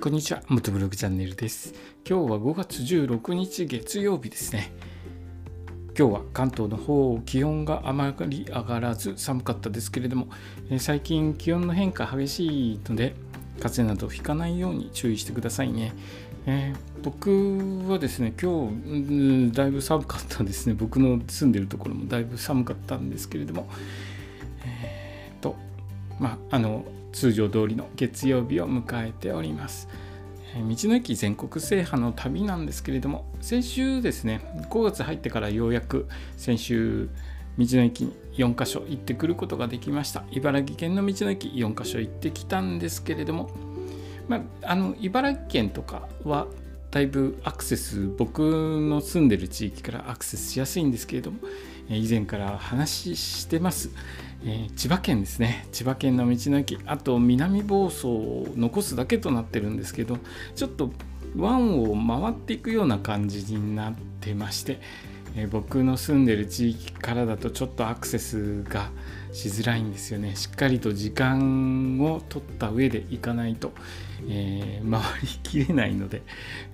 こんにちは、元ブログチャンネルです。今日は5月16日月曜日ですね。今日は関東の方、気温があまり上がらず寒かったですけれども、え最近気温の変化激しいので、風邪などひかないように注意してくださいね。えー僕はですね、今日、だいぶ寒かったですね。僕の住んでるところもだいぶ寒かったんですけれども、えーと、まあ、あの通常通りの月曜日を迎えております。道の駅全国制覇の旅なんですけれども先週ですね5月入ってからようやく先週道の駅に4カ所行ってくることができました茨城県の道の駅4カ所行ってきたんですけれども、まあ、あの茨城県とかはだいぶアクセス僕の住んでる地域からアクセスしやすいんですけれども以前から話してます、えー千葉県ですね。千葉県の道の駅。あと南房総を残すだけとなってるんですけどちょっと湾を回っていくような感じになってまして、え僕の住んでる地域からだとちょっとアクセスがしづらいんですよねしっかりと時間を取った上で行かないと、えー回りきれないので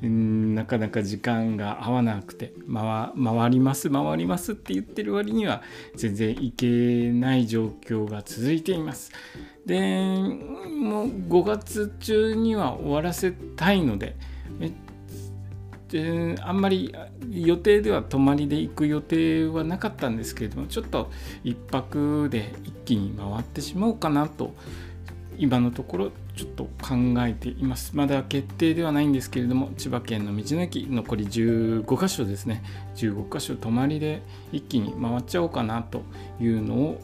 うんなかなか時間が合わなくて回回ります回りますって言ってる割には全然行けない状況が続いています。でもう5月中には終わらせたいのでであんまり予定では泊まりで行く予定はなかったんですけれどもちょっと1泊で一気に回ってしまおうかなと今のところちょっと考えています。まだ決定ではないんですけれども千葉県の道の駅残り15箇所ですね。15箇所泊まりで一気に回っちゃおうかなというのを、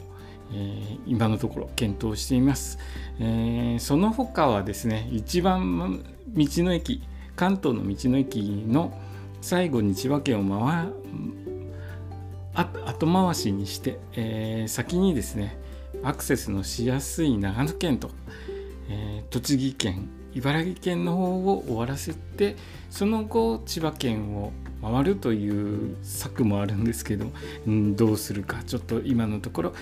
えー今のところ検討しています、えーその他はですね一番道の駅関東の道の駅の最後に千葉県を回後回しにして、えー先にですねアクセスのしやすい長野県と、えー栃木県茨城県の方を終わらせてその後千葉県を回るという策もあるんですけど、うん、どうするかちょっと今のところ考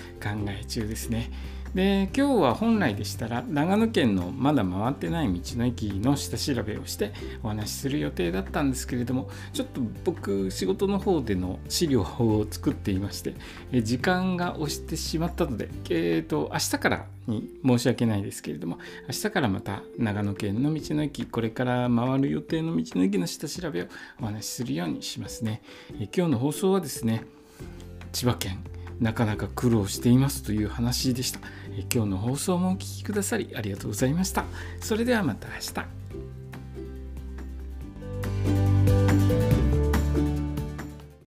え中ですね。で今日は本来でしたら長野県のまだ回ってない道の駅の下調べをしてお話しする予定だったんですけれどもちょっと僕仕事の方での資料を作っていまして時間が押してしまったので、えー、と明日からに申し訳ないですけれども明日からまた長野県の道の駅これから回る予定の道の駅の下調べをお話しするようにしますね。え今日の放送はですね千葉県なかなか苦労していますという話でした。え今日の放送もお聞きくださりありがとうございました。それではまた明日。